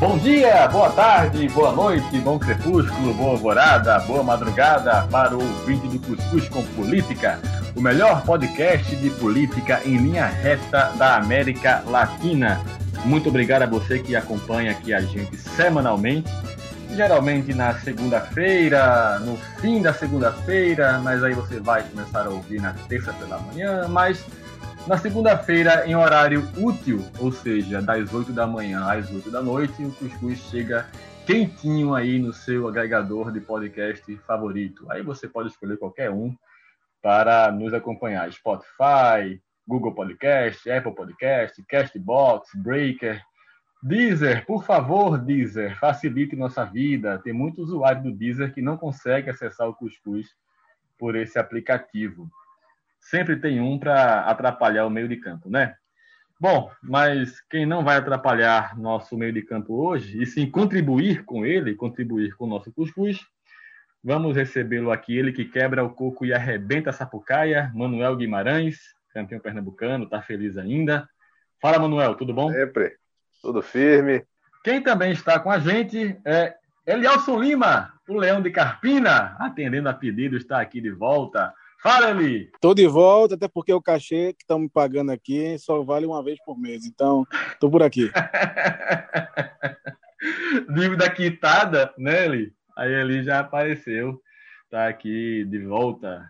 Bom dia, boa tarde, boa noite, bom crepúsculo, boa alvorada, boa madrugada para o vídeo do Cuscuz com Política, o melhor podcast de política em linha reta da América Latina. Muito obrigado a você que acompanha aqui a gente semanalmente, geralmente na segunda-feira, no fim da segunda-feira, mas aí você vai começar a ouvir na terça pela manhã, mas na segunda-feira, em horário útil, ou seja, das 8 da manhã às 8 da noite, o Cuscuz chega quentinho aí no seu agregador de podcast favorito. Aí você pode escolher qualquer um para nos acompanhar. Spotify, Google Podcast, Apple Podcast, Castbox, Breaker, Deezer. Por favor, Deezer, facilite nossa vida. Tem muito usuário do Deezer que não consegue acessar o Cuscuz por esse aplicativo sempre tem um para atrapalhar o meio de campo, né? Bom, mas quem não vai atrapalhar nosso meio de campo hoje, e sim contribuir com ele, contribuir com o nosso cuscuz, vamos recebê-lo aqui, ele que quebra o coco e arrebenta a sapucaia, Manuel Guimarães, campeão pernambucano, tá feliz ainda. Fala, Manuel, tudo bom? Sempre, tudo firme. Quem também está com a gente é Elielson Lima, o Leão de Carpina, atendendo a pedido, está aqui de volta. Fala, Eli! Tô de volta, até porque o cachê que estão me pagando aqui só vale uma vez por mês, então tô por aqui. Dívida quitada, né, Eli? Aí ele já apareceu, tá aqui de volta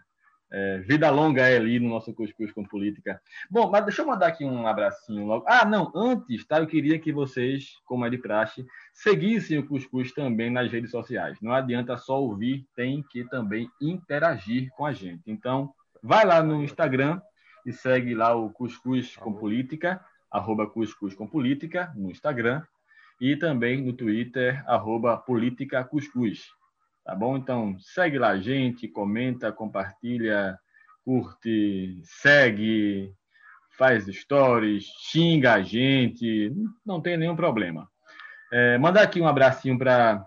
é, vida longa é ali no nosso Cuscuz com Política. Bom, mas deixa eu mandar aqui um abracinho logo. Ah, não, antes, tá? Eu queria que vocês, como é de praxe, seguissem o Cuscuz também nas redes sociais. Não adianta só ouvir, tem que também interagir com a gente. Então, vai lá no Instagram e segue lá o Cuscuz com Política, arroba Cuscuz com Política, no Instagram, e também no Twitter, arroba Política Cuscuz. Tá bom? Então, segue lá a gente, comenta, compartilha, curte, segue, faz stories, xinga a gente, não tem nenhum problema. É, mandar aqui um abracinho para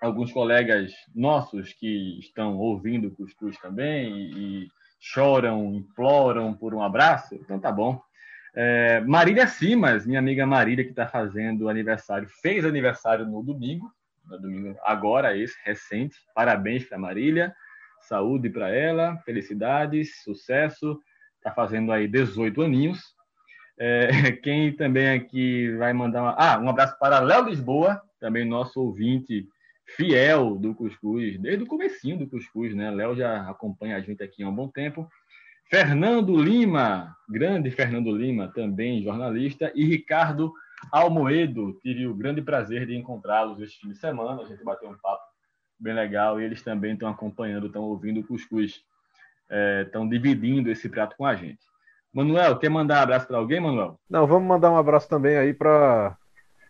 alguns colegas nossos que estão ouvindo o Cuscuz também e, e choram, imploram por um abraço, então tá bom. É, Marília Simas, minha amiga Marília, que está fazendo aniversário, fez aniversário no domingo, no domingo agora, esse recente. Parabéns para Marília, saúde para ela, felicidades, sucesso. Está fazendo aí 18 aninhos. É, quem também aqui vai mandar uma... ah, um abraço para Léo Lisboa, também nosso ouvinte fiel do Cuscuz, desde o comecinho do Cuscuz, né? Léo já acompanha a gente aqui há um bom tempo. Fernando Lima, grande Fernando Lima, também jornalista, e Ricardo Almoedo, tive o grande prazer de encontrá-los este fim de semana. A gente bateu um papo bem legal e eles também estão acompanhando, estão ouvindo o cuscuz, estão é, dividindo esse prato com a gente. Manuel, quer mandar um abraço para alguém, Manuel? Não, vamos mandar um abraço também aí para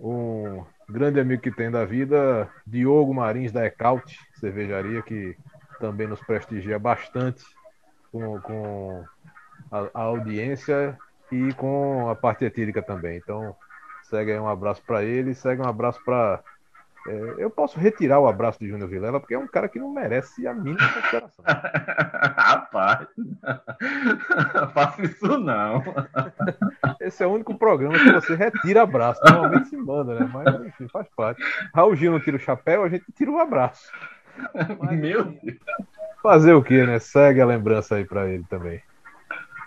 um grande amigo que tem da vida, Diogo Marins da Ecaute, cervejaria, que também nos prestigia bastante com, com a, a audiência e com a parte etílica também. Então, Segue aí um abraço para ele, segue um abraço para. É, eu posso retirar o abraço de Júnior Vilela, porque é um cara que não merece a mínima consideração. Rapaz, faça isso não. Esse é o único programa que você retira abraço. Normalmente se manda, né? Mas enfim, faz parte. Raul Gil não tira o chapéu, a gente tira o abraço. Mas, Meu Deus. Fazer o que, né? Segue a lembrança aí para ele também.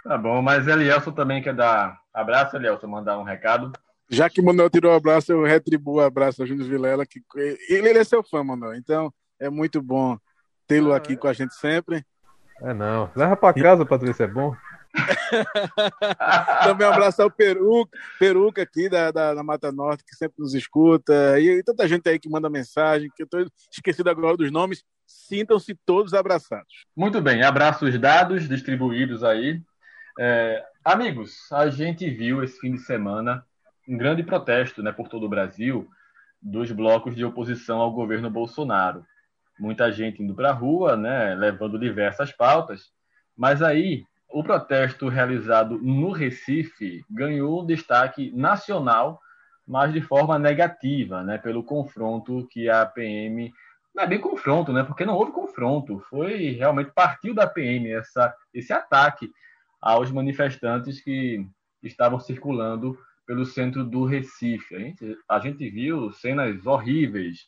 Tá bom, mas Elielson também quer dar abraço, Elielson, mandar um recado. Já que o Manuel tirou o abraço, eu retribuo o abraço a Júnior Vilela, que ele, ele é seu fã, Manuel. Então é muito bom tê-lo aqui com a gente sempre. É não. Leva para casa, Patrícia, é bom. Também um abraço ao Peruca, Peruca aqui da, da, da, Mata Norte, que sempre nos escuta. E, e tanta gente aí que manda mensagem, que eu estou esquecido agora dos nomes. Sintam-se todos abraçados. Muito bem, abraços dados, distribuídos aí. É, amigos, a gente viu esse fim de semana um grande protesto né, por todo o Brasil dos blocos de oposição ao governo Bolsonaro. Muita gente indo para a rua, né, levando diversas pautas, mas aí o protesto realizado no Recife ganhou destaque nacional, mas de forma negativa, né, pelo confronto que a PM não é bem confronto, né? Porque não houve confronto, foi realmente partiu da PM essa, esse ataque aos manifestantes que estavam circulando pelo centro do Recife. A gente, a gente viu cenas horríveis,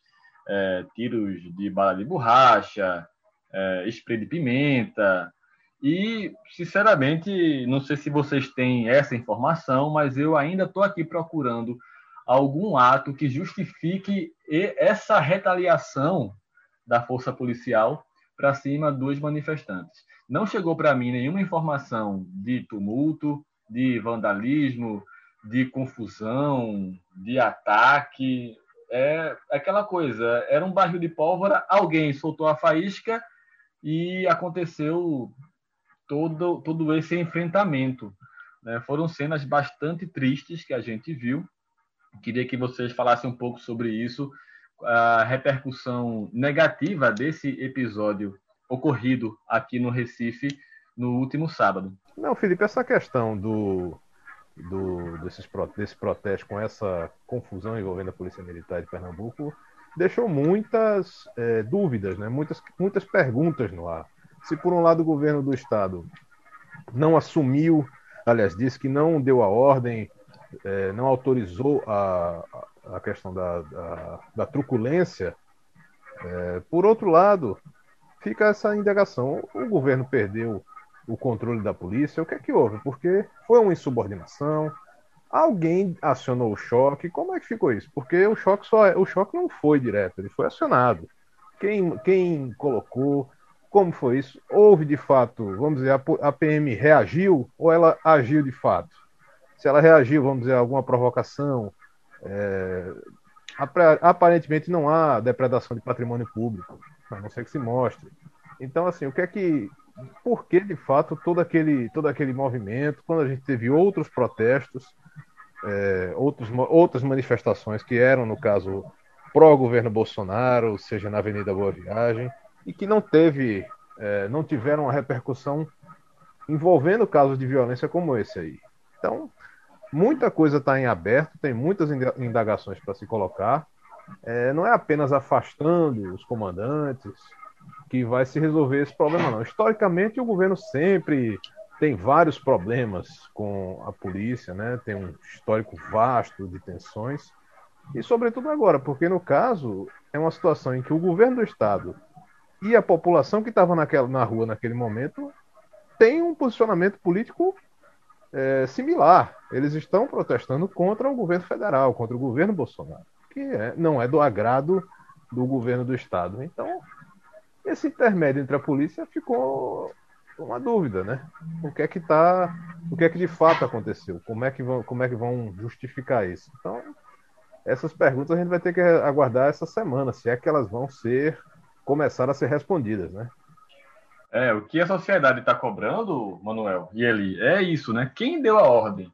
é, tiros de bala de borracha, é, spray de pimenta. E, sinceramente, não sei se vocês têm essa informação, mas eu ainda estou aqui procurando algum ato que justifique essa retaliação da força policial para cima dos manifestantes. Não chegou para mim nenhuma informação de tumulto, de vandalismo, de confusão, de ataque. É aquela coisa, era um barril de pólvora, alguém soltou a faísca e aconteceu todo, todo esse enfrentamento. Né? Foram cenas bastante tristes que a gente viu. Queria que vocês falassem um pouco sobre isso, a repercussão negativa desse episódio ocorrido aqui no Recife no último sábado. Não, Felipe, essa questão do, do desses, desse protesto com essa confusão envolvendo a Polícia Militar de Pernambuco deixou muitas é, dúvidas, né? muitas, muitas perguntas no ar. Se por um lado o governo do estado não assumiu, aliás, disse que não deu a ordem, é, não autorizou a, a questão da, da, da truculência, é, por outro lado, fica essa indagação. O governo perdeu o controle da polícia, o que é que houve? Porque foi uma insubordinação, alguém acionou o choque, como é que ficou isso? Porque o choque só é, o choque não foi direto, ele foi acionado. Quem, quem colocou, como foi isso? Houve de fato, vamos dizer, a, PM reagiu ou ela agiu de fato? Se ela reagiu, vamos dizer, alguma provocação, é, aparentemente não há depredação de patrimônio público, a não ser que se mostre. Então, assim, o que é que. Por que, de fato, todo aquele, todo aquele movimento, quando a gente teve outros protestos, é, outros, outras manifestações que eram, no caso, pró-governo Bolsonaro, seja na Avenida Boa Viagem, e que não teve, é, não tiveram uma repercussão envolvendo casos de violência como esse aí. Então, muita coisa está em aberto, tem muitas indagações para se colocar. É, não é apenas afastando os comandantes que vai se resolver esse problema, não. Historicamente, o governo sempre tem vários problemas com a polícia, né? Tem um histórico vasto de tensões. E sobretudo agora, porque no caso é uma situação em que o governo do estado e a população que estava na rua naquele momento tem um posicionamento político é, similar. Eles estão protestando contra o governo federal, contra o governo Bolsonaro, que é, não é do agrado do governo do estado. Então, esse intermédio entre a polícia ficou uma dúvida, né? O que é que tá, o que é que de fato aconteceu? Como é que vão, como é que vão justificar isso? Então, essas perguntas a gente vai ter que aguardar essa semana, se é que elas vão ser começar a ser respondidas, né? É, o que a sociedade está cobrando, Manuel e Eli, é isso, né? Quem deu a ordem?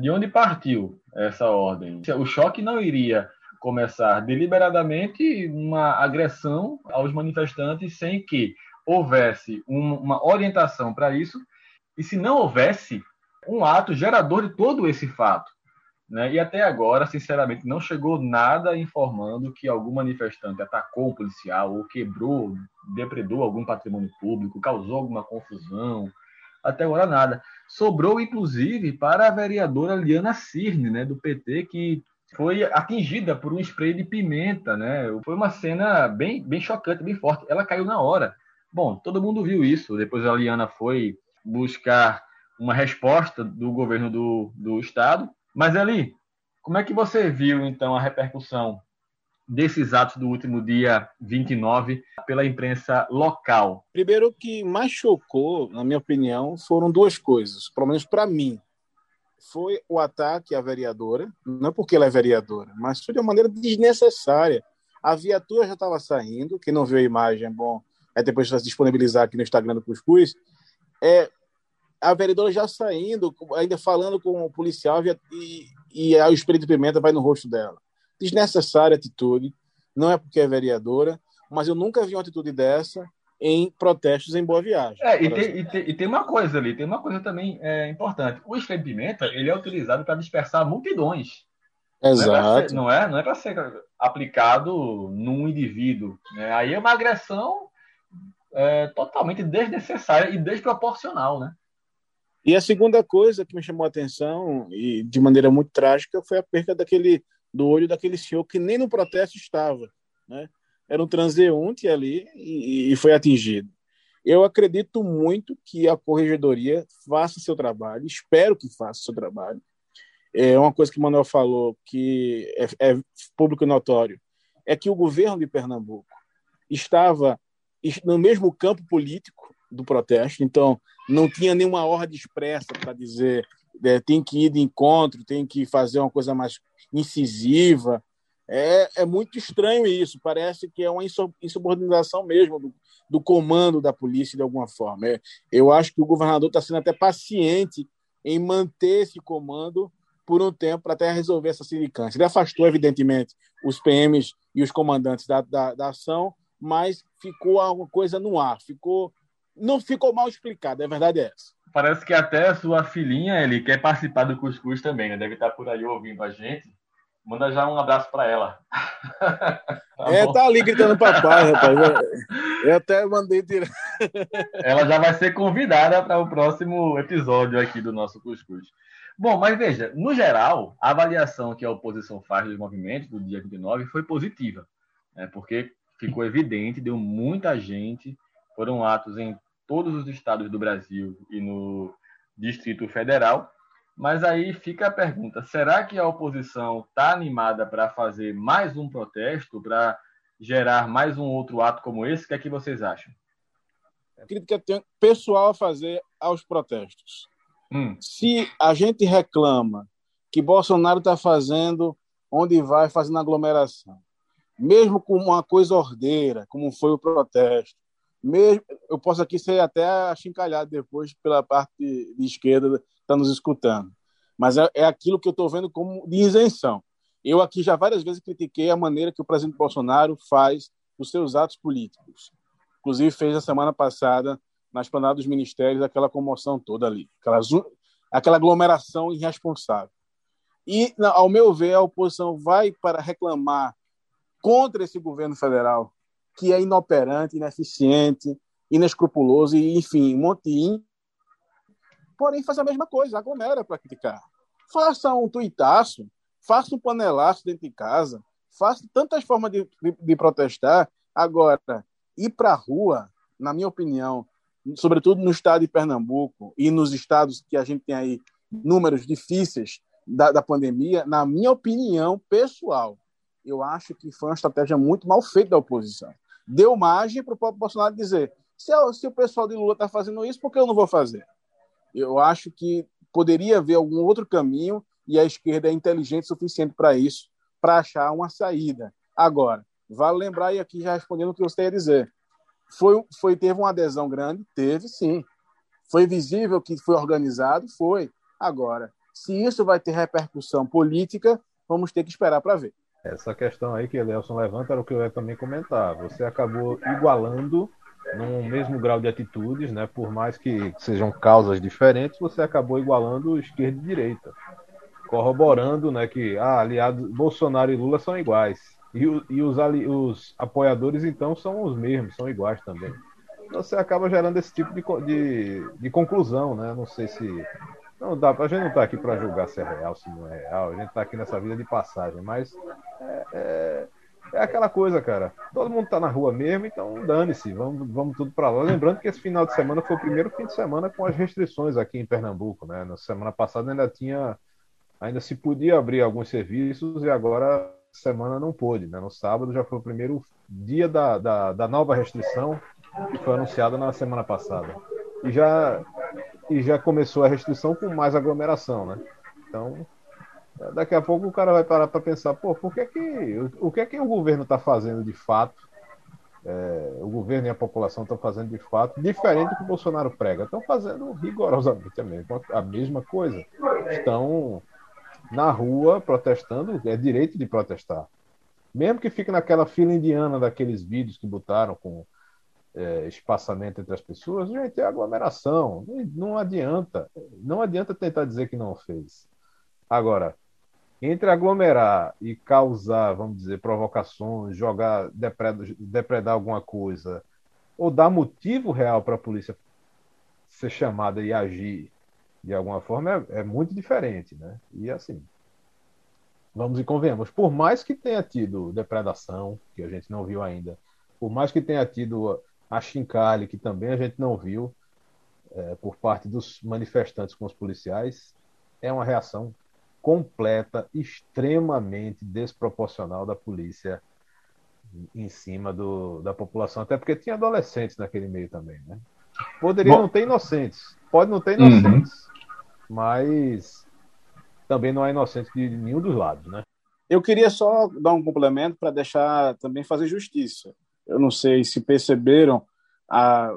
De onde partiu essa ordem? O choque não iria começar deliberadamente uma agressão aos manifestantes sem que houvesse uma orientação para isso, e se não houvesse um ato gerador de todo esse fato. Né? E até agora, sinceramente, não chegou nada informando que algum manifestante atacou um policial ou quebrou, depredou algum patrimônio público, causou alguma confusão. Até agora nada. Sobrou, inclusive, para a vereadora Liana Cirne, né, do PT, que foi atingida por um spray de pimenta, né? Foi uma cena bem, bem chocante, bem forte. Ela caiu na hora. Bom, todo mundo viu isso. Depois a Liana foi buscar uma resposta do governo do, do estado. Mas ali, como é que você viu então a repercussão desses atos do último dia 29 pela imprensa local? Primeiro, o que mais chocou, na minha opinião, foram duas coisas, pelo menos para mim. Foi o ataque à vereadora, não porque ela é vereadora, mas foi de uma maneira desnecessária. A viatura já estava saindo, quem não viu a imagem, é bom é depois de disponibilizar aqui no Instagram do Cuscuz, é a vereadora já saindo, ainda falando com o policial e, e o espírito de pimenta vai no rosto dela. Desnecessária atitude, não é porque é vereadora, mas eu nunca vi uma atitude dessa em protestos em Boa Viagem. É, e tem, e, tem, e tem, uma coisa ali, tem uma coisa também é, importante. O spray de pimenta ele é utilizado para dispersar multidões. Exato. Não é, é para ser, é ser, aplicado num indivíduo. Né? Aí é uma agressão é, totalmente desnecessária e desproporcional, né? E a segunda coisa que me chamou a atenção, e de maneira muito trágica, foi a perda daquele, do olho daquele senhor que nem no protesto estava. Né? Era um transeunte ali e, e foi atingido. Eu acredito muito que a corregedoria faça seu trabalho, espero que faça seu trabalho. É uma coisa que o Manuel falou que é, é público notório, é que o governo de Pernambuco estava no mesmo campo político do protesto, então não tinha nenhuma ordem expressa para dizer é, tem que ir de encontro, tem que fazer uma coisa mais incisiva. É, é muito estranho isso, parece que é uma insubordinação mesmo do, do comando da polícia de alguma forma. É, eu acho que o governador está sendo até paciente em manter esse comando por um tempo para até resolver essa sindicância. Ele afastou, evidentemente, os PMs e os comandantes da, da, da ação, mas ficou alguma coisa no ar, ficou não ficou mal explicado, a verdade é essa. Parece que até a sua filhinha ele quer participar do Cuscuz também, né? Deve estar por aí ouvindo a gente. Manda já um abraço para ela. tá é, bom? tá ali gritando papai, rapaz. Eu até mandei tirar. ela já vai ser convidada para o próximo episódio aqui do nosso Cuscuz. Bom, mas veja, no geral, a avaliação que a oposição faz dos movimentos do dia 29 foi positiva, né? porque ficou evidente, deu muita gente, foram atos em todos os estados do Brasil e no Distrito Federal. Mas aí fica a pergunta: será que a oposição está animada para fazer mais um protesto, para gerar mais um outro ato como esse? O que é que vocês acham? A crítica pessoal a fazer aos protestos. Hum. Se a gente reclama que Bolsonaro está fazendo onde vai fazendo aglomeração, mesmo com uma coisa ordeira, como foi o protesto, mesmo, eu posso aqui ser até achincalhado depois pela parte de esquerda que está nos escutando. Mas é, é aquilo que eu estou vendo como de isenção. Eu aqui já várias vezes critiquei a maneira que o presidente Bolsonaro faz os seus atos políticos. Inclusive fez a semana passada na esplanada dos ministérios aquela comoção toda ali, aquela, aquela aglomeração irresponsável. E, ao meu ver, a oposição vai para reclamar contra esse governo federal que é inoperante, ineficiente, inescrupuloso e, enfim, um monte porém faz a mesma coisa, aglomera para criticar. Faça um tuitaço, faça um panelaço dentro de casa, faça tantas formas de, de, de protestar. Agora, ir para a rua, na minha opinião, sobretudo no estado de Pernambuco e nos estados que a gente tem aí números difíceis da, da pandemia, na minha opinião pessoal, eu acho que foi uma estratégia muito mal feita da oposição deu margem para o próprio Bolsonaro dizer: se, se o pessoal de Lula está fazendo isso, por que eu não vou fazer? Eu acho que poderia haver algum outro caminho e a esquerda é inteligente o suficiente para isso, para achar uma saída. Agora, vale lembrar, e aqui já respondendo o que você ia dizer, foi, foi, teve uma adesão grande? Teve, sim. Foi visível que foi organizado? Foi. Agora, se isso vai ter repercussão política, vamos ter que esperar para ver. Essa questão aí que o Nelson levanta era o que eu ia também comentar. Você acabou igualando num mesmo grau de atitudes, né? Por mais que sejam causas diferentes, você acabou igualando esquerda e direita, corroborando, né? Que ah, aliados Bolsonaro e Lula são iguais e, e os, ali, os apoiadores então são os mesmos, são iguais também. Então, você acaba gerando esse tipo de, de, de conclusão, né? Não sei se não dá, a gente não está aqui para julgar se é real, se não é real. A gente está aqui nessa vida de passagem, mas é, é, é aquela coisa, cara. Todo mundo está na rua mesmo, então dane-se, vamos, vamos tudo para lá. Lembrando que esse final de semana foi o primeiro fim de semana com as restrições aqui em Pernambuco, né? Na semana passada ainda tinha, ainda se podia abrir alguns serviços e agora semana não pôde, né? No sábado já foi o primeiro dia da, da, da nova restrição que foi anunciada na semana passada. E já e já começou a restrição com mais aglomeração, né? Então, daqui a pouco o cara vai parar para pensar, pô, por que que, o, o que é que o governo está fazendo de fato? É, o governo e a população estão fazendo de fato diferente do que o Bolsonaro prega. Estão fazendo rigorosamente mesma, a mesma coisa. Estão na rua protestando, é direito de protestar. Mesmo que fique naquela fila indiana daqueles vídeos que botaram com é, espaçamento entre as pessoas, gente, é aglomeração. Não adianta. Não adianta tentar dizer que não fez. Agora, entre aglomerar e causar, vamos dizer, provocações, jogar, depredar, depredar alguma coisa, ou dar motivo real para a polícia ser chamada e agir, de alguma forma, é, é muito diferente, né? E assim, vamos e convenhamos, por mais que tenha tido depredação, que a gente não viu ainda, por mais que tenha tido a chincalhe, que também a gente não viu, é, por parte dos manifestantes com os policiais, é uma reação completa, extremamente desproporcional da polícia em cima do, da população, até porque tinha adolescentes naquele meio também, né? Poderia Bom, não ter inocentes, pode não ter inocentes, uhum. mas também não há inocente de nenhum dos lados, né? Eu queria só dar um complemento para deixar também fazer justiça. Eu não sei se perceberam a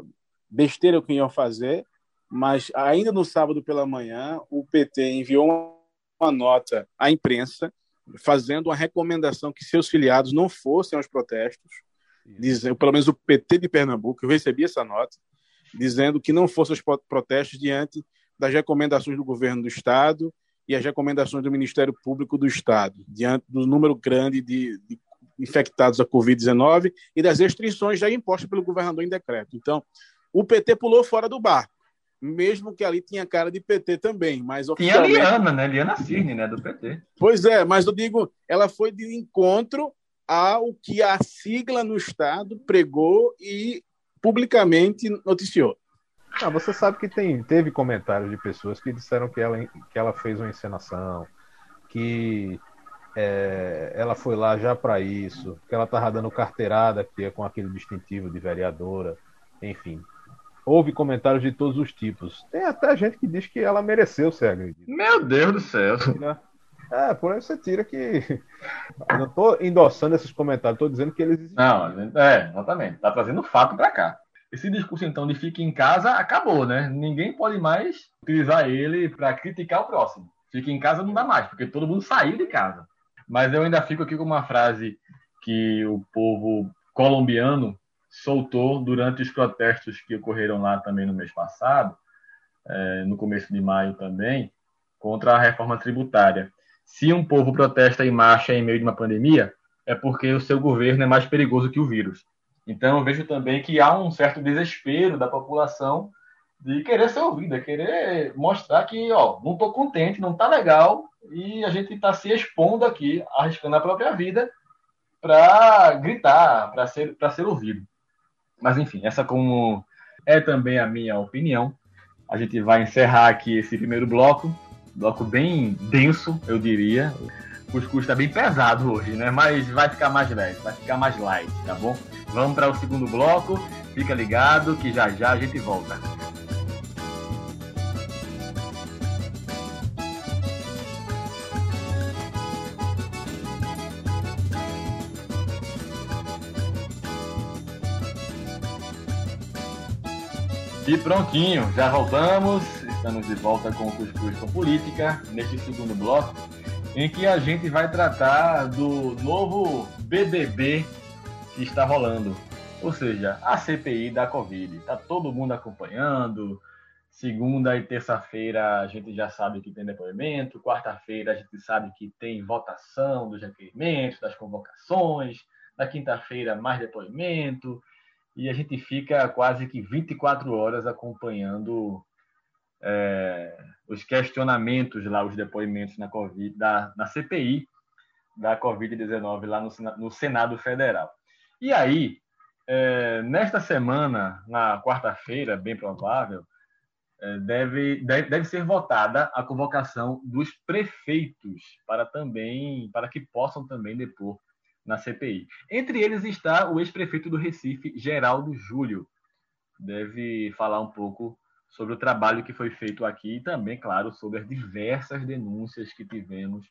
besteira que iam fazer, mas ainda no sábado pela manhã, o PT enviou uma nota à imprensa fazendo uma recomendação que seus filiados não fossem aos protestos, dizendo, pelo menos o PT de Pernambuco, eu recebi essa nota, dizendo que não fossem os protestos diante das recomendações do governo do Estado e as recomendações do Ministério Público do Estado, diante do número grande de, de infectados a Covid-19 e das restrições já impostas pelo governador em decreto. Então, o PT pulou fora do bar, mesmo que ali tinha cara de PT também, mas Tinha a Liana, né? Liana Cirne, né, do PT. Pois é, mas eu digo, ela foi de encontro ao que a sigla no Estado pregou e publicamente noticiou. Ah, você sabe que tem, teve comentários de pessoas que disseram que ela, que ela fez uma encenação, que é, ela foi lá já para isso, que ela estava dando carteirada que é com aquele distintivo de vereadora, enfim. Houve comentários de todos os tipos. Tem até gente que diz que ela mereceu ser agredida. Meu Deus do céu. É, por aí você tira que. Eu não estou endossando esses comentários, estou dizendo que eles. Não, é, exatamente. Está trazendo fato para cá. Esse discurso, então, de fique em casa acabou, né? Ninguém pode mais utilizar ele para criticar o próximo. Fique em casa não dá mais, porque todo mundo saiu de casa. Mas eu ainda fico aqui com uma frase que o povo colombiano soltou durante os protestos que ocorreram lá também no mês passado, é, no começo de maio também, contra a reforma tributária. Se um povo protesta em marcha em meio de uma pandemia, é porque o seu governo é mais perigoso que o vírus. Então, eu vejo também que há um certo desespero da população de querer ser ouvida, querer mostrar que, ó, não estou contente, não está legal, e a gente está se expondo aqui, arriscando a própria vida para gritar, para ser, ser ouvido. Mas, enfim, essa como é também a minha opinião. A gente vai encerrar aqui esse primeiro bloco, bloco bem denso, eu diria. O cuscuz está bem pesado hoje, né? Mas vai ficar mais leve, vai ficar mais light, tá bom? Vamos para o segundo bloco. Fica ligado que já já a gente volta. E prontinho, já voltamos. Estamos de volta com o Cuscuz com Política, neste segundo bloco, em que a gente vai tratar do novo BBB que está rolando. Ou seja, a CPI da Covid. Está todo mundo acompanhando. Segunda e terça-feira a gente já sabe que tem depoimento. Quarta-feira a gente sabe que tem votação dos requerimentos, das convocações. Na quinta-feira, mais depoimento. E a gente fica quase que 24 horas acompanhando é, os questionamentos lá, os depoimentos na, COVID, da, na CPI da Covid-19 lá no, no Senado Federal. E aí, é, nesta semana, na quarta-feira, bem provável, é, deve, deve, deve ser votada a convocação dos prefeitos para também para que possam também depor na CPI. Entre eles está o ex-prefeito do Recife, Geraldo Júlio. Deve falar um pouco sobre o trabalho que foi feito aqui e também, claro, sobre as diversas denúncias que tivemos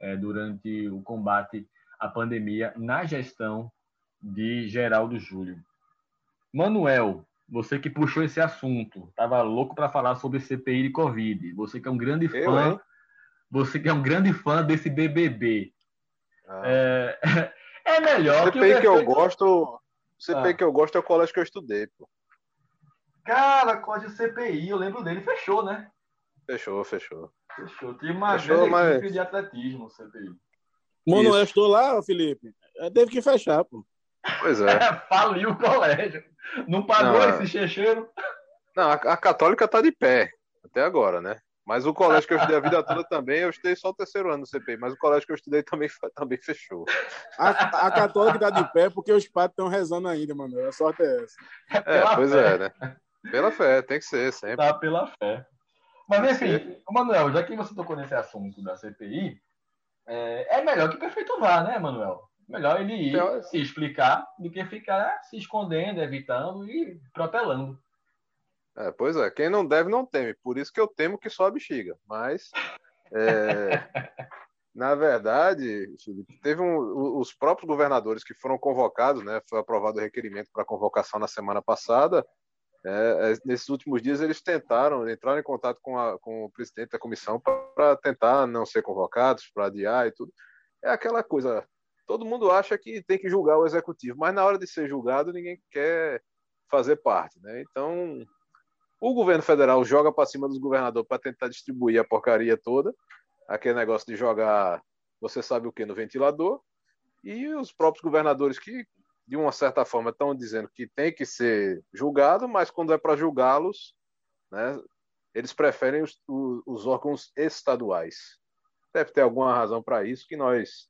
é, durante o combate à pandemia na gestão de Geraldo Júlio. Manuel, você que puxou esse assunto, estava louco para falar sobre CPI de Covid. Você que é um grande Eu, fã, hein? você que é um grande fã desse BBB. Ah. É, é melhor CPI que, o que eu gosto, CPI ah. que eu gosto é o colégio que eu estudei, pô. Cara, colégio CPI, eu lembro dele, fechou, né? Fechou, fechou. Fechou. Tinha uma fechou, grande mas... de atletismo, CPI. Manuel estou lá, Felipe. Teve que fechar, pô. Pois é. Faliu o colégio. Não pagou não, esse checheiro. Não, a, a, católica tá de pé. Até agora, né? Mas o colégio que eu estudei a vida toda também, eu estudei só o terceiro ano no CPI, mas o colégio que eu estudei também, também fechou. A, a católica está de pé porque os padres estão rezando ainda, mano. A sorte é essa. É, pois fé. é, né? Pela fé, tem que ser, sempre. Tá pela fé. Mas, enfim, Manuel, já que você tocou nesse assunto da CPI, é, é melhor que o prefeito vá, né, Manuel? Melhor ele ir então, se explicar do que ficar se escondendo, evitando e protelando. É, pois é, quem não deve não teme. Por isso que eu temo que só a bexiga. Mas, é, na verdade, teve um, os próprios governadores que foram convocados, né? Foi aprovado o requerimento para convocação na semana passada. É, é, nesses últimos dias eles tentaram entrar em contato com, a, com o presidente da comissão para tentar não ser convocados, para adiar e tudo. É aquela coisa. Todo mundo acha que tem que julgar o executivo, mas na hora de ser julgado ninguém quer fazer parte, né? Então o governo federal joga para cima dos governadores para tentar distribuir a porcaria toda, aquele negócio de jogar, você sabe o que, no ventilador, e os próprios governadores que, de uma certa forma, estão dizendo que tem que ser julgado, mas quando é para julgá-los, né, eles preferem os, os, órgãos estaduais. Deve ter alguma razão para isso que nós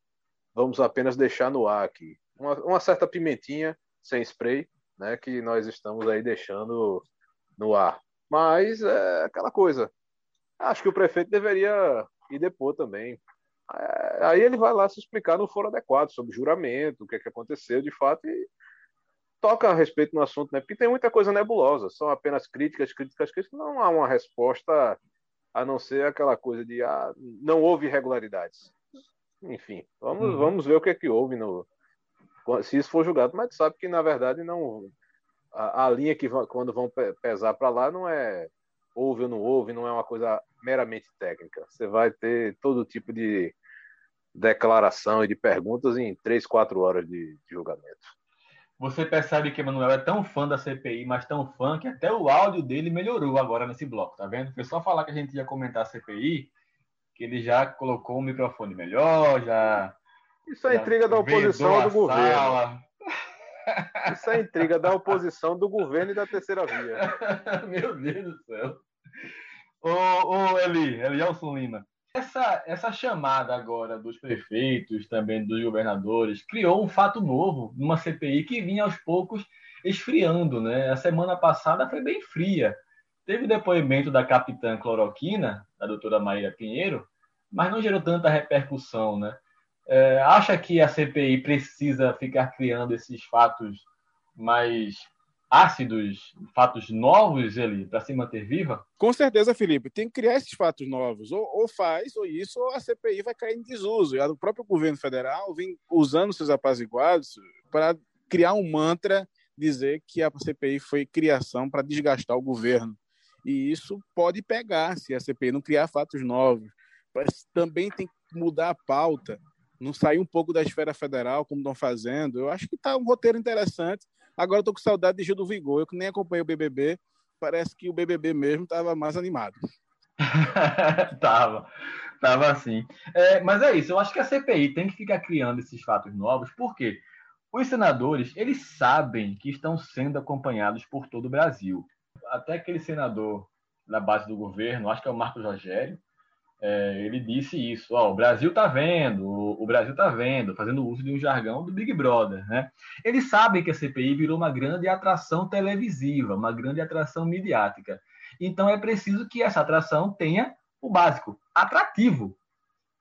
vamos apenas deixar no ar aqui. Uma, uma certa pimentinha sem spray, né, que nós estamos aí deixando no ar. Mas é aquela coisa. Acho que o prefeito deveria ir depor também. É, aí ele vai lá se explicar no foro adequado sobre juramento, o que, é que aconteceu de fato e toca a respeito no assunto, né? Porque tem muita coisa nebulosa, são apenas críticas, críticas, críticas, não há uma resposta a não ser aquela coisa de ah, não houve irregularidades. Enfim, vamos, uhum. vamos ver o que é que houve no se isso for julgado, mas sabe que na verdade não a, a linha que vão, quando vão pesar para lá não é houve ou não houve, não é uma coisa meramente técnica. Você vai ter todo tipo de declaração e de perguntas em três, quatro horas de, de julgamento. Você percebe que Emanuel é tão fã da CPI, mas tão fã que até o áudio dele melhorou agora nesse bloco, tá vendo? Foi só falar que a gente ia comentar a CPI, que ele já colocou o microfone melhor, já. Isso é intriga da oposição do governo. Sala. Isso é intriga da oposição do governo e da terceira via. Meu Deus do céu. Ô, ô Eli, Elielson Lima, essa, essa chamada agora dos prefeitos, também dos governadores, criou um fato novo numa CPI que vinha aos poucos esfriando, né? A semana passada foi bem fria. Teve depoimento da capitã cloroquina, da doutora Maria Pinheiro, mas não gerou tanta repercussão, né? É, acha que a CPI precisa ficar criando esses fatos mais ácidos, fatos novos ali para se manter viva? Com certeza, Felipe, tem que criar esses fatos novos. Ou, ou, faz, ou isso, ou a CPI vai cair em desuso. E o próprio governo federal vem usando seus apaziguados para criar um mantra, dizer que a CPI foi criação para desgastar o governo. E isso pode pegar se a CPI não criar fatos novos. Mas também tem que mudar a pauta não sair um pouco da esfera federal, como estão fazendo. Eu acho que está um roteiro interessante. Agora estou com saudade de Gil do Vigor. Eu que nem acompanhei o BBB, parece que o BBB mesmo estava mais animado. tava, tava assim. É, mas é isso. Eu acho que a CPI tem que ficar criando esses fatos novos, porque os senadores eles sabem que estão sendo acompanhados por todo o Brasil. Até aquele senador da base do governo, acho que é o Marcos Rogério, é, ele disse isso, ó, o Brasil tá vendo, o, Brasil tá vendo, fazendo uso de um jargão do Big Brother, né? Eles sabem que a CPI virou uma grande atração televisiva, uma grande atração midiática. Então é preciso que essa atração tenha o básico, atrativo.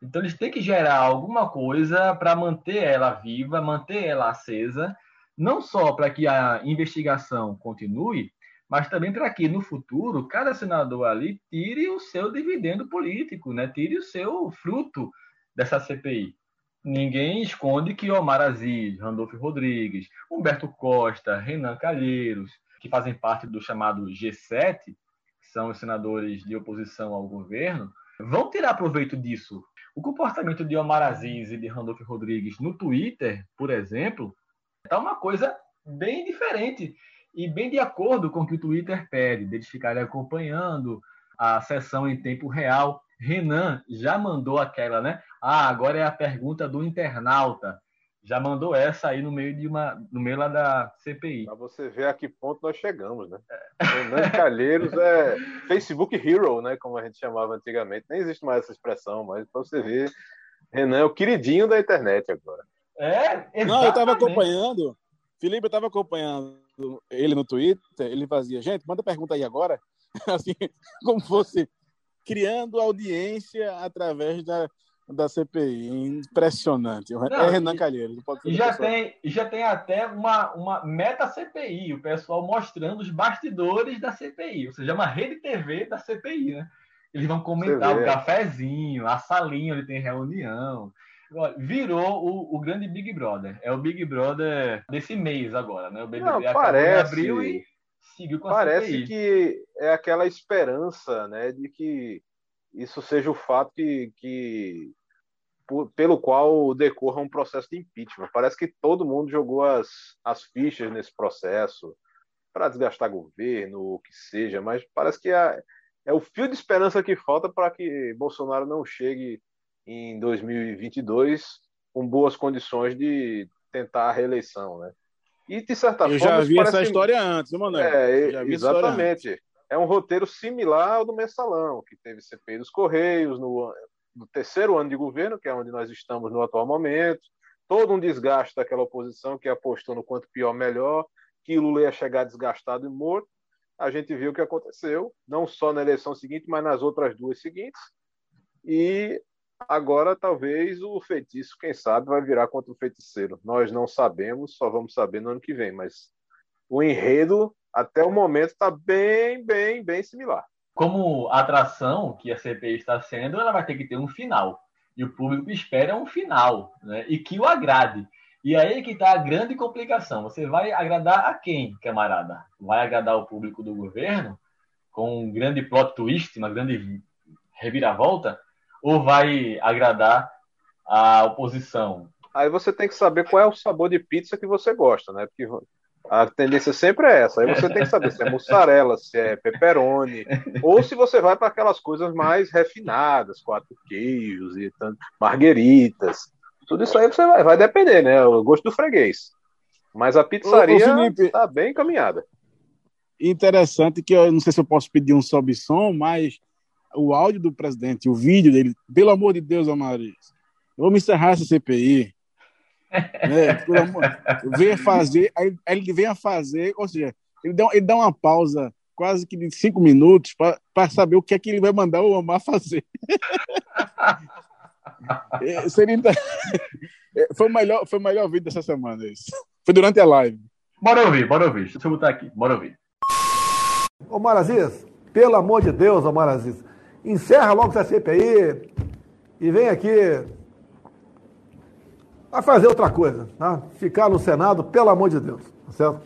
Então eles têm que gerar alguma coisa para manter ela viva, manter ela acesa, não só para que a investigação continue, mas também para que no futuro cada senador ali tire o seu dividendo político, né? tire o seu fruto dessa CPI. Ninguém esconde que Omar Aziz, Randolfo Rodrigues, Humberto Costa, Renan Calheiros, que fazem parte do chamado G7, que são os senadores de oposição ao governo, vão tirar proveito disso. O comportamento de Omar Aziz e de Randolfo Rodrigues no Twitter, por exemplo, está uma coisa bem diferente e bem de acordo com o que o Twitter pede, deles ficarem acompanhando a sessão em tempo real. Renan já mandou aquela, né? Ah, agora é a pergunta do internauta. já mandou essa aí no meio de uma, no meio lá da CPI. Para você ver a que ponto nós chegamos, né? Renan Calheiros é Facebook Hero, né? Como a gente chamava antigamente. Nem existe mais essa expressão, mas para você ver, Renan é o queridinho da internet agora. É, exatamente. Não, eu estava acompanhando. Felipe, eu estava acompanhando ele no Twitter. Ele fazia, gente, manda pergunta aí agora. Assim, como fosse criando audiência através da, da CPI. Impressionante. Não, é Renan Calheiros. E já tem, já tem até uma, uma meta CPI, o pessoal mostrando os bastidores da CPI, ou seja, uma rede TV da CPI, né? Eles vão comentar o cafezinho, a salinha onde tem reunião. Virou o, o grande Big Brother. É o Big Brother desse mês agora, né? O BBB Não, parece... abril e seguiu com a Parece CPI. que é aquela esperança, né, de que isso seja o fato que, que por, pelo qual decorra um processo de impeachment. Parece que todo mundo jogou as, as fichas nesse processo para desgastar governo, o que seja, mas parece que é, é o fio de esperança que falta para que Bolsonaro não chegue em 2022 com boas condições de tentar a reeleição, né? E de certa Eu forma. Eu já vi essa história antes, Manuel? É, exatamente. É um roteiro similar ao do Mensalão, que teve CPI dos Correios no, no terceiro ano de governo, que é onde nós estamos no atual momento, todo um desgaste daquela oposição que apostou no quanto pior melhor, que Lula ia chegar desgastado e morto. A gente viu o que aconteceu, não só na eleição seguinte, mas nas outras duas seguintes. E agora talvez o feitiço, quem sabe, vai virar contra o feiticeiro. Nós não sabemos, só vamos saber no ano que vem, mas o enredo até o momento está bem, bem, bem similar como atração que a CPI está sendo, ela vai ter que ter um final. E o público espera um final, né? E que o agrade. E aí que está a grande complicação. Você vai agradar a quem, camarada? Vai agradar o público do governo com um grande plot twist, uma grande reviravolta? Ou vai agradar a oposição? Aí você tem que saber qual é o sabor de pizza que você gosta, né? Porque a tendência sempre é essa. Aí você tem que saber se é mussarela, se é pepperoni, ou se você vai para aquelas coisas mais refinadas, quatro queijos e tanto, margueritas. Tudo isso aí você vai, vai depender, né? O gosto do freguês. Mas a pizzaria está bem encaminhada. Interessante que eu não sei se eu posso pedir um sob som, mas o áudio do presidente, o vídeo dele, pelo amor de Deus, Amaris, vamos encerrar essa CPI né? venha fazer, aí ele vem a fazer, ou seja, ele dá, ele dá uma pausa quase que de cinco minutos para saber o que é que ele vai mandar o Omar fazer. é, seria, é, foi, o melhor, foi o melhor vídeo dessa semana. Isso. Foi durante a live. Bora ouvir, bora ouvir. Deixa eu botar aqui, bora ouvir. Omar Aziz, pelo amor de Deus, Omar Aziz, encerra logo essa CPI e vem aqui a fazer outra coisa, tá? Ficar no Senado, pelo amor de Deus, tá certo?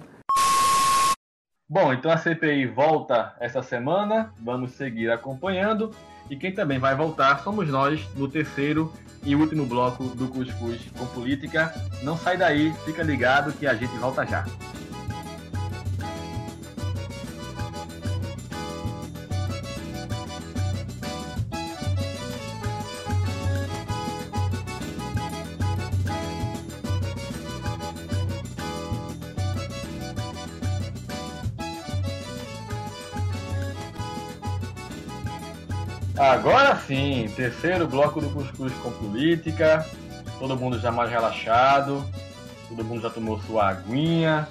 Bom, então a CPI volta essa semana, vamos seguir acompanhando. E quem também vai voltar somos nós no terceiro e último bloco do Cuscuz com Política. Não sai daí, fica ligado que a gente volta já. Agora sim, terceiro bloco do Cuscuz com Política. Todo mundo já mais relaxado, todo mundo já tomou sua aguinha.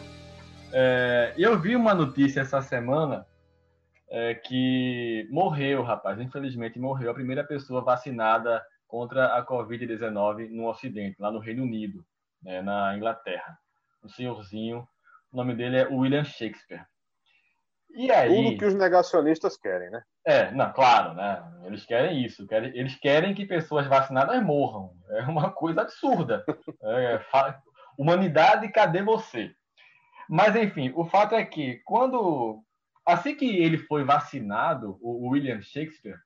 É, eu vi uma notícia essa semana é, que morreu, rapaz, infelizmente morreu a primeira pessoa vacinada contra a Covid-19 no Ocidente, lá no Reino Unido, né, na Inglaterra. Um senhorzinho, o nome dele é William Shakespeare. E aí, Tudo que os negacionistas querem, né? É, não, claro, né? Eles querem isso. Querem, eles querem que pessoas vacinadas morram. É uma coisa absurda. É, humanidade, cadê você? Mas, enfim, o fato é que quando. Assim que ele foi vacinado, o William Shakespeare,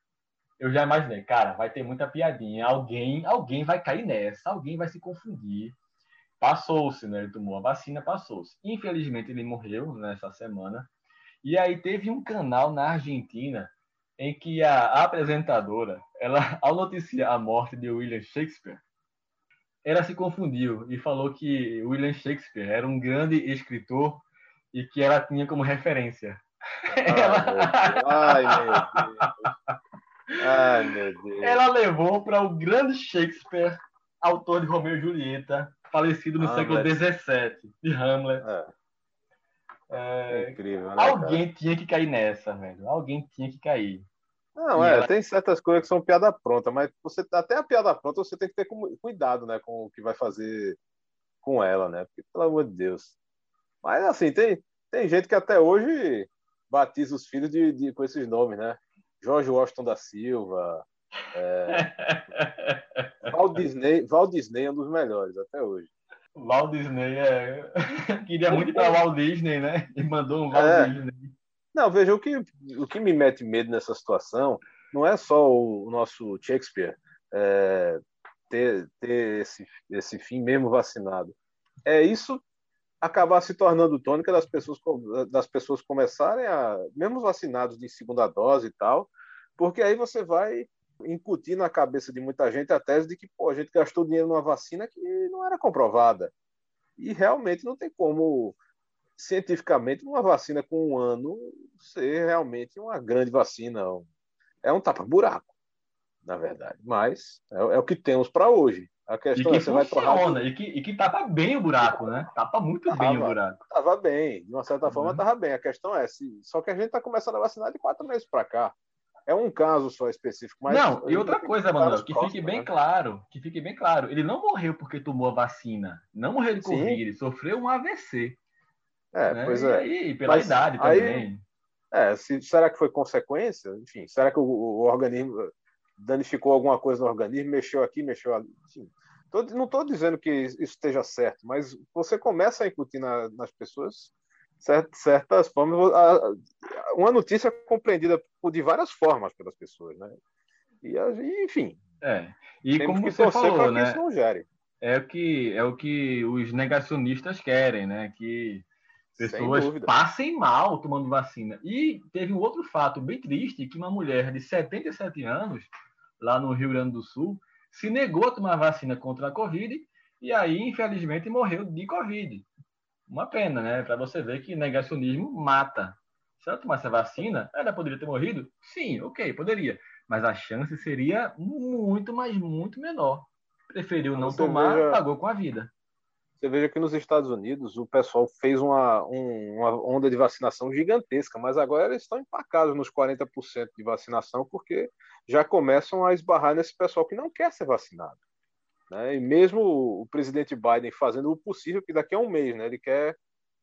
eu já imaginei, cara, vai ter muita piadinha. Alguém, alguém vai cair nessa, alguém vai se confundir. Passou-se, né? Ele tomou a vacina, passou-se. Infelizmente, ele morreu nessa semana. E aí teve um canal na Argentina em que a apresentadora, ela, ao noticiar a morte de William Shakespeare, ela se confundiu e falou que William Shakespeare era um grande escritor e que ela tinha como referência. Ai, meu Deus. Ai, meu Deus. Ela levou para o grande Shakespeare, autor de Romeu e Julieta, falecido no Hamlet. século XVII, de Hamlet. É. É, incrível, né, alguém cara? tinha que cair nessa, velho. Alguém tinha que cair. Não, e é, ela... tem certas coisas que são piada pronta, mas você até a piada pronta você tem que ter cuidado, né, com o que vai fazer com ela, né? Porque, pelo amor de Deus. Mas assim, tem, tem gente que até hoje batiza os filhos de, de com esses nomes, né? Jorge Washington da Silva, é... Walt Disney, Walt Disney é um dos melhores até hoje. Walt Disney é. Queria muito para Walt Disney, né? E mandou um Walt é. Disney. Não, veja, o que, o que me mete medo nessa situação não é só o, nosso Shakespeare é, ter, ter esse, esse fim mesmo vacinado. É isso acabar se tornando tônica das pessoas, das pessoas começarem a, mesmo vacinados de segunda dose e tal, porque aí você vai incutir na cabeça de muita gente a tese de que pô, a gente gastou dinheiro numa vacina que não era comprovada. E realmente não tem como, cientificamente, uma vacina com um ano ser realmente uma grande vacina. É um tapa-buraco, na verdade. Mas é, é o que temos para hoje. A questão e que é, você vai torrar... e, que, e que tapa bem o buraco, né? Tapa muito tava, bem o buraco. Tava bem, de uma certa forma uhum. tava bem. A questão é, se... só que a gente está começando a vacinar de quatro meses para cá. É um caso só específico. Mas não, e outra coisa, Manuel, que fique bem né? claro, que fique bem claro, ele não morreu porque tomou a vacina, não morreu de Covid, Sim. ele sofreu um AVC. É, né? pois é. E, pela mas idade aí, também. É, se, será que foi consequência? Enfim, será que o, o, organismo danificou alguma coisa no organismo, mexeu aqui, mexeu ali? Enfim, tô, não estou dizendo que isso esteja certo, mas você começa a incutir na, nas pessoas certas formas. Uma notícia compreendida de várias formas pelas pessoas, né? E, enfim. É. E como você falou, né? É o que é o que os negacionistas querem, né? Que pessoas passem mal tomando vacina. E teve um outro fato bem triste que uma mulher de 77 anos lá no Rio Grande do Sul se negou a tomar vacina contra a Covid e aí, infelizmente, morreu de Covid. Uma pena, né? Para você ver que negacionismo mata. Se ela tomasse a vacina, ela poderia ter morrido? Sim, ok, poderia. Mas a chance seria muito, mas muito menor. Preferiu não tomar, veja, pagou com a vida. Você veja que nos Estados Unidos o pessoal fez uma, um, uma onda de vacinação gigantesca, mas agora eles estão empacados nos 40% de vacinação porque já começam a esbarrar nesse pessoal que não quer ser vacinado. Né? E mesmo o presidente Biden fazendo o possível, que daqui a um mês, né? ele quer,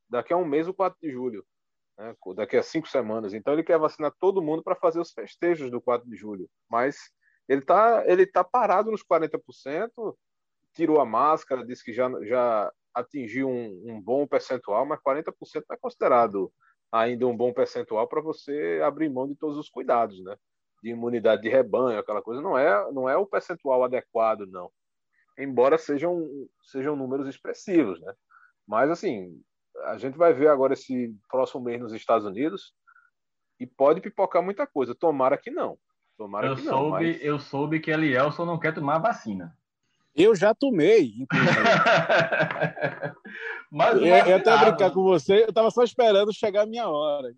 daqui a um mês, o 4 de julho, né? daqui a cinco semanas. Então ele quer vacinar todo mundo para fazer os festejos do 4 de julho. Mas ele está ele tá parado nos 40%, tirou a máscara, disse que já, já atingiu um, um bom percentual, mas 40% não é considerado ainda um bom percentual para você abrir mão de todos os cuidados, né? De imunidade de rebanho, aquela coisa. Não é, não é o percentual adequado, não embora sejam, sejam números expressivos, né? Mas, assim, a gente vai ver agora esse próximo mês nos Estados Unidos e pode pipocar muita coisa. Tomara que não. Tomara eu que soube, não. Mas... Eu soube que Elielson não quer tomar vacina. Eu já tomei, inclusive. Mas eu, eu até brincar com você, eu estava só esperando chegar a minha hora.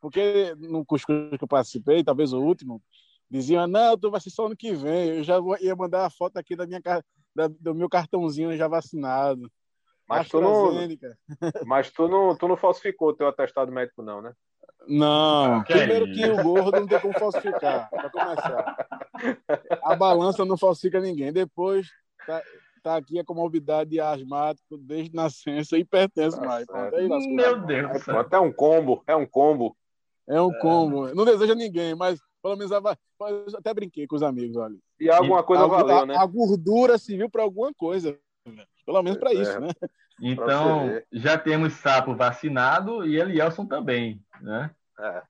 Porque no cuscuz que eu participei, talvez o último, diziam, não, tu vai ser só ano que vem. Eu já vou, ia mandar a foto aqui da minha, da, do meu cartãozinho já vacinado. Mas tu, não, mas tu não, tu não falsificou o teu atestado médico, não, né? Não, que primeiro é que o gordo não tem como falsificar, para começar. A balança não falsifica ninguém. Depois, tá, tá aqui a comorbidade asmático desde nascença e pertence mais. Aí, Meu Deus. É, até um combo, é um combo. É um combo. Não deseja ninguém, mas pelo menos eu até brinquei com os amigos, olha. E alguma coisa a, valeu, né? A gordura serviu para alguma coisa. Pelo menos para isso, é. né? Então, já temos Sapo vacinado e Elielson também, né? É,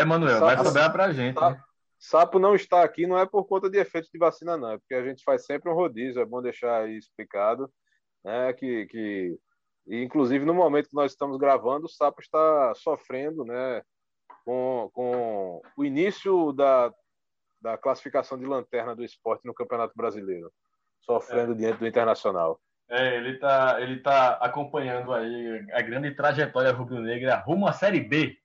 é Manuel, Sapo, vai sobrar para a gente. Sapo, né? Sapo não está aqui não é por conta de efeitos de vacina, não. É porque a gente faz sempre um rodízio, é bom deixar aí explicado. Né, que, que inclusive no momento que nós estamos gravando, o Sapo está sofrendo, né, com, com o início da, da classificação de lanterna do esporte no Campeonato Brasileiro. sofrendo é. diante do Internacional. É, ele está ele tá acompanhando aí a grande trajetória rubro-negra rumo à Série B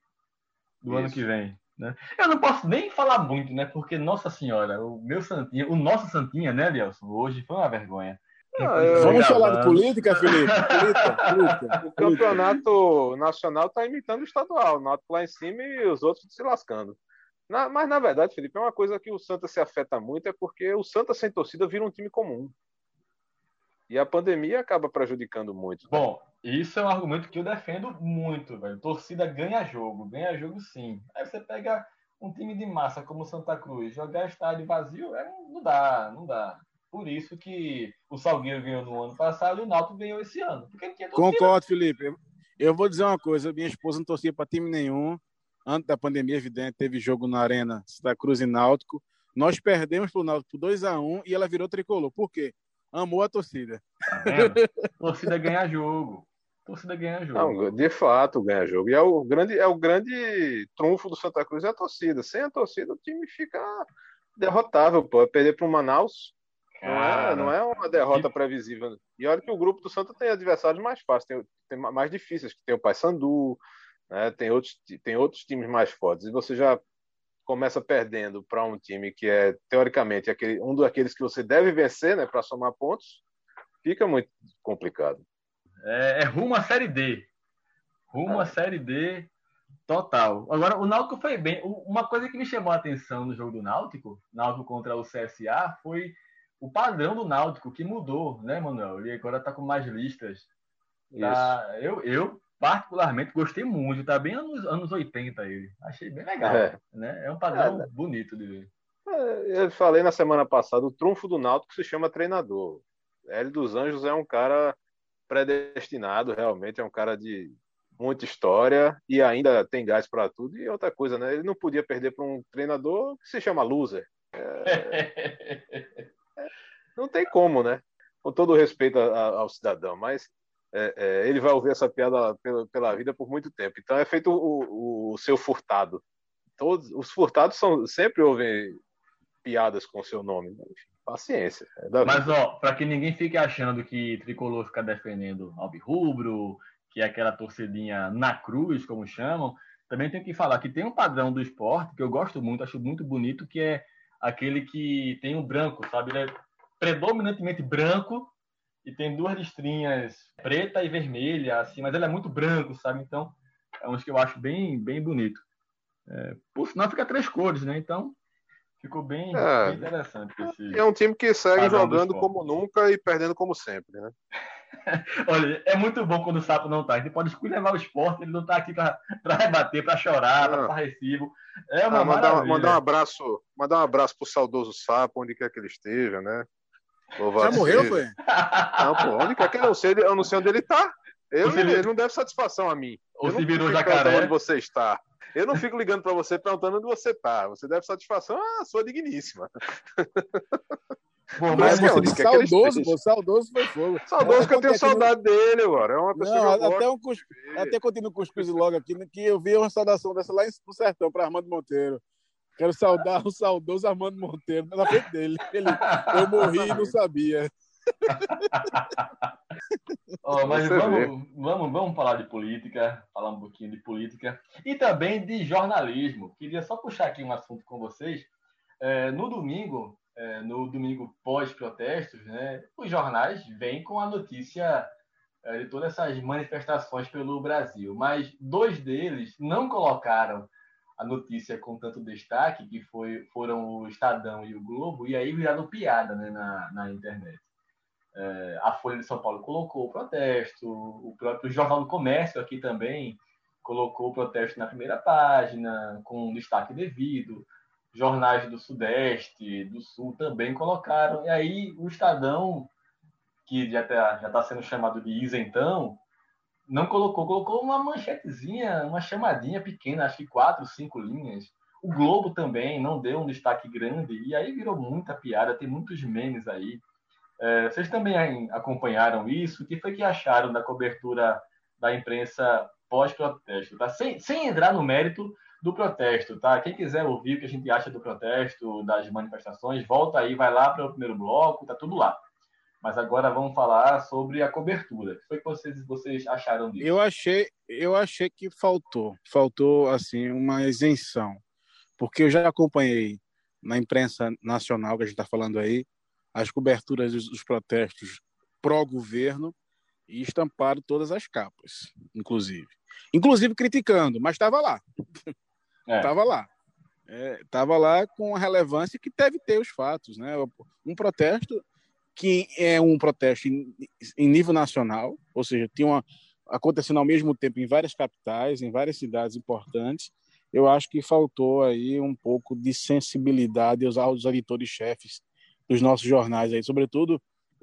do Isso. ano que vem. Né? Eu não posso nem falar muito, né? Porque, nossa senhora, o meu Santinha, o nosso Santinha, né, Lielson, hoje foi uma vergonha. Ah, eu... Vamos falar de política, Felipe? Política, política, o campeonato nacional está imitando o estadual, o Náutico lá em cima e os outros se lascando. Na, mas, na verdade, Felipe, é uma coisa que o Santa se afeta muito, é porque o Santa sem torcida vira um time comum. E a pandemia acaba prejudicando muito. Né? Bom, isso é um argumento que eu defendo muito, velho. Torcida ganha jogo, ganha jogo sim. Aí você pega um time de massa como Santa Cruz, jogar estádio vazio, é, não dá, não dá. Por isso que o Salgueiro ganhou no ano passado e o Náutico ganhou esse ano. Concordo, Felipe. Eu vou dizer uma coisa: minha esposa não torcia para time nenhum. Antes da pandemia, evidente, teve jogo na Arena Santa Cruz e Náutico. Nós perdemos para o Náutico por 2 a 1 e ela virou tricolor. Por quê? Amou a torcida. Tá torcida ganha jogo. Torcida ganha jogo. Não, de fato, ganha jogo. E é o grande, é o grande trunfo do Santa Cruz é a torcida. Sem a torcida, o time fica derrotável, pô. Perder para o Manaus não é, não é uma derrota previsível. E olha que o grupo do Santa tem adversários mais fáceis, tem, tem mais difíceis, que tem o Paysandu, né, tem, outros, tem outros times mais fortes. E você já começa perdendo para um time que é, teoricamente, aquele, um daqueles que você deve vencer né, para somar pontos, fica muito complicado. É, é rumo à Série D. Rumo é. à Série D total. Agora, o Náutico foi bem. Uma coisa que me chamou a atenção no jogo do Náutico, Náutico contra o CSA, foi o padrão do Náutico que mudou, né, Manuel? Ele agora está com mais listas. Tá, eu, eu, particularmente, gostei muito. Tá bem anos, anos 80 ele. Achei bem legal. É, né? é um padrão é, bonito de ver. É, eu falei na semana passada, o trunfo do Náutico se chama treinador. Hélio dos Anjos é um cara predestinado, realmente, é um cara de muita história e ainda tem gás para tudo. E outra coisa, né? Ele não podia perder para um treinador que se chama loser. É... Não tem como, né? Com todo respeito ao cidadão, mas é, é, ele vai ouvir essa piada pela, pela, vida por muito tempo. Então é feito o, o, seu furtado. Todos os furtados são, sempre ouvem piadas com o seu nome. Enfim, paciência. É mas, ó, para que ninguém fique achando que Tricolor fica defendendo Albirrubro, que é aquela torcedinha na cruz, como chamam, também tenho que falar que tem um padrão do esporte que eu gosto muito, acho muito bonito, que é aquele que tem um branco, sabe? Ele é predominantemente branco e tem duas listrinhas preta e vermelha, assim, mas ele é muito branco, sabe? Então, é um que eu acho bem, bem bonito. É, por sinal, fica três cores, né? Então, ficou bem, é, bem interessante. É um time que segue jogando como nunca e perdendo como sempre, né? Olha, é muito bom quando o Sapo não tá. Ele pode escolher levar o esporte, ele não tá aqui para rebater, para chorar, para passar recibo. É uma ah, mandar, mandar, um abraço, mandar um abraço pro saudoso Sapo, onde quer que ele esteja, né? Louvado Já morreu, foi? Não, pô, onde quer que ele não sei, eu não sei onde ele tá. Eu, ele não deve satisfação a mim. Ou se virou jacaré. Onde você está. Eu não fico ligando para você perguntando onde você tá. Você deve satisfação à sua digníssima. Mas, mas é, saudoso, pô, saudoso foi fogo. Saudoso que eu tenho saudade dele agora. É uma pessoa não, que até, um cuspe, até continuo com os logo aqui, que eu vi uma saudação dessa lá no sertão para Armando Monteiro. Quero saudar o saudoso Armando Monteiro na frente dele. Ele, eu morri e não sabia. oh, mas vamos, vamos, vamos falar de política, falar um pouquinho de política e também de jornalismo. Queria só puxar aqui um assunto com vocês. É, no domingo, é, no domingo pós-protestos, né, os jornais vêm com a notícia é, de todas essas manifestações pelo Brasil, mas dois deles não colocaram a notícia com tanto destaque, que foi, foram o Estadão e o Globo, e aí viraram piada né, na, na internet. É, a Folha de São Paulo colocou o protesto, o próprio Jornal do Comércio aqui também colocou o protesto na primeira página, com um destaque devido. Jornais do Sudeste, do Sul também colocaram. E aí o Estadão, que já está já tá sendo chamado de isentão, não colocou, colocou uma manchetezinha, uma chamadinha pequena, acho que quatro, cinco linhas. O Globo também não deu um destaque grande, e aí virou muita piada, tem muitos memes aí. É, vocês também acompanharam isso? O que foi que acharam da cobertura da imprensa pós-protesto? Tá? Sem, sem entrar no mérito do protesto, tá? Quem quiser ouvir o que a gente acha do protesto, das manifestações, volta aí, vai lá para o primeiro bloco, tá tudo lá. Mas agora vamos falar sobre a cobertura. O que foi que vocês, vocês acharam disso? Eu achei, eu achei que faltou, faltou assim uma isenção, porque eu já acompanhei na imprensa nacional que a gente está falando aí as coberturas dos protestos pró-governo e estamparam todas as capas, inclusive, inclusive criticando, mas estava lá, estava é. lá, estava é, lá com a relevância que deve ter os fatos, né? Um protesto que é um protesto em, em nível nacional, ou seja, tinha uma, acontecendo ao mesmo tempo em várias capitais, em várias cidades importantes. Eu acho que faltou aí um pouco de sensibilidade aos, aos editores-chefes dos nossos jornais aí, sobretudo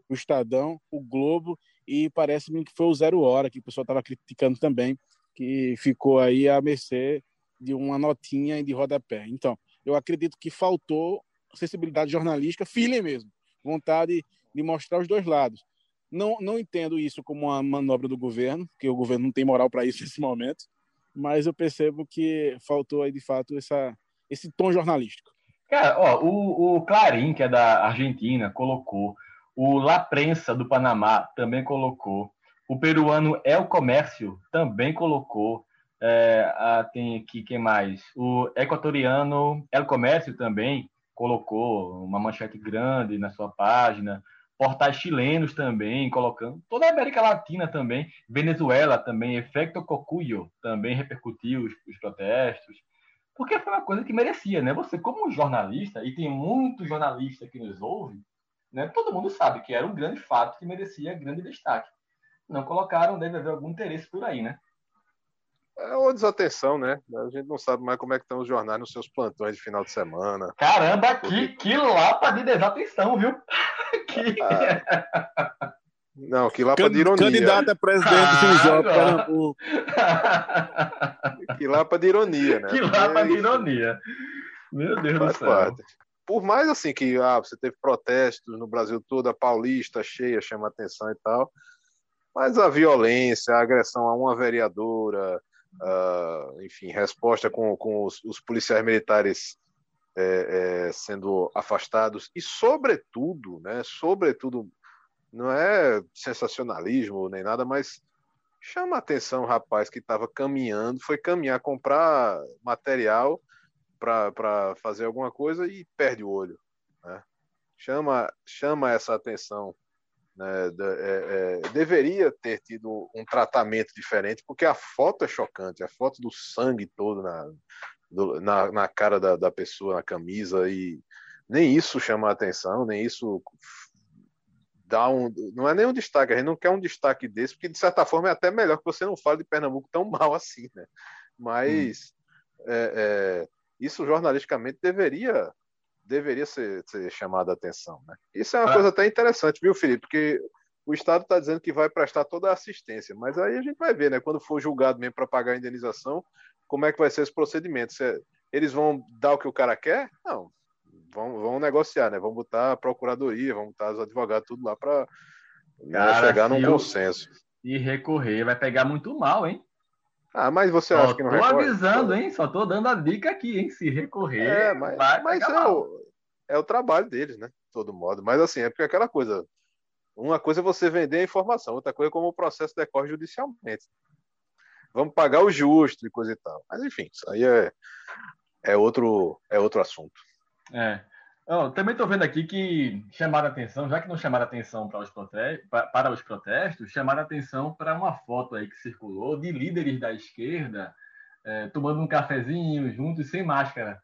o Estadão, o Globo e parece-me que foi o Zero Hora que o pessoal estava criticando também, que ficou aí à mercê de uma notinha de rodapé. Então, eu acredito que faltou sensibilidade jornalística, feeling mesmo, vontade de mostrar os dois lados. Não, não entendo isso como uma manobra do governo, que o governo não tem moral para isso nesse momento, mas eu percebo que faltou aí de fato essa, esse tom jornalístico. Cara, ó, o, o Clarim, que é da Argentina, colocou, o La Prensa do Panamá também colocou, o peruano El Comércio também colocou, é, ah, tem aqui quem mais? O equatoriano El Comércio também colocou uma manchete grande na sua página portais chilenos também, colocando toda a América Latina também, Venezuela também, Efecto Cocuyo também repercutiu os, os, protestos, porque foi uma coisa que merecia, né? Você como jornalista, e tem muito jornalista que nos ouve, né? Todo mundo sabe que era um grande fato que merecia grande destaque. Não colocaram, deve haver algum interesse por aí, né? É uma desatenção, né? A gente não sabe mais como é que estão os jornais nos seus plantões de final de semana. Caramba, que, que lapa de desatenção, viu? que... Ah. Não, que lapa de ironia. Candidato a presidente ah, do Pernambuco. Que lapa de ironia, né? Que lapa de ironia. Meu Deus Faz do céu. Parte. Por mais assim que ah, você teve protestos no Brasil todo, a Paulista cheia, chama atenção e tal, mas a violência, a agressão a uma vereadora, uh, enfim, resposta com, com os, os policiais militares é, é, sendo afastados e, sobretudo, né, sobretudo, não é sensacionalismo nem nada, mas chama a atenção rapaz que estava caminhando, foi caminhar, comprar material para fazer alguma coisa e perde o olho. Né? Chama, chama essa atenção né, é, é, deveria ter tido um tratamento diferente, porque a foto é chocante, a foto do sangue todo na, do, na, na, cara da, da, pessoa, na camisa, e nem isso chama atenção, nem isso dá um. Não é nem um destaque, a gente não quer um destaque desse, porque de certa forma é até melhor que você não fale de Pernambuco tão mal assim, né? Mas hum. é, é, isso jornalisticamente deveria deveria ser, ser chamada a atenção. Né? Isso é uma ah. coisa até interessante, viu, Felipe? Porque o Estado está dizendo que vai prestar toda a assistência, mas aí a gente vai ver, né? Quando for julgado mesmo para pagar a indenização, como é que vai ser esse procedimento? Se eles vão dar o que o cara quer? Não. Vão, vão negociar, né? Vão botar a procuradoria, vão botar os advogados, tudo lá para né, chegar num consenso. E recorrer vai pegar muito mal, hein? Ah, mas você Só acha que não recorre? Tô avisando, hein? Só tô dando a dica aqui, hein? Se recorrer. É, mas, mas é, o, é o trabalho deles, né? De todo modo. Mas assim, é porque aquela coisa. Uma coisa é você vender a informação, outra coisa é como o processo decorre judicialmente. Vamos pagar o justo e coisa e tal. Mas enfim, isso aí é, é, outro, é outro assunto. É. Eu também estou vendo aqui que chamaram a atenção, já que não chamaram a atenção para os, protestos, para os protestos, chamaram a atenção para uma foto aí que circulou de líderes da esquerda é, tomando um cafezinho juntos sem máscara.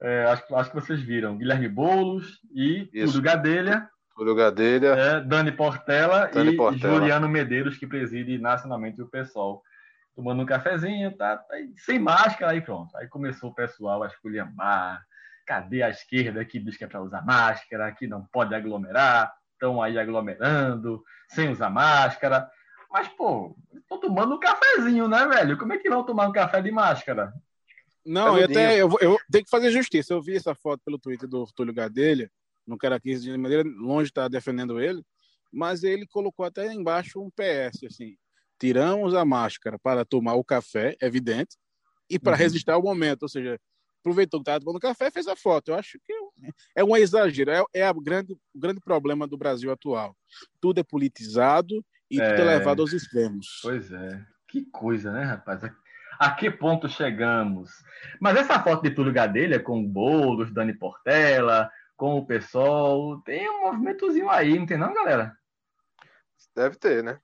É, acho, acho, que vocês viram. Guilherme Boulos e Isso. Túlio Gadelha. Túlio Gadelha. É, Dani Portela Dani e Portela. Juliano Medeiros, que preside nacionalmente o PSOL. Tomando um cafezinho, tá, tá, sem máscara, aí pronto. Aí começou o pessoal a esculhambar, Cadê a esquerda que diz que é para usar máscara, que não pode aglomerar, estão aí aglomerando, sem usar máscara. Mas, pô, estão tomando um cafezinho, né, velho? Como é que vão tomar um café de máscara? Não, eu até eu, eu tenho que fazer justiça. Eu vi essa foto pelo Twitter do Túlio Gadelha, não quero aqui de maneira longe de estar defendendo ele, mas ele colocou até embaixo um PS assim: tiramos a máscara para tomar o café, evidente, e para uhum. resistir ao momento, ou seja, aproveitou que estava tomando café e fez a foto. Eu acho que é um exagero, é, é a grande, o grande problema do Brasil atual. Tudo é politizado e é... tudo é levado aos extremos. Pois é. Que coisa, né, rapaz? A que ponto chegamos? Mas essa foto de Túlio Gadelha com Boulos, Dani Portela, com o pessoal, tem um movimentozinho aí, não tem não, galera? Deve ter, né?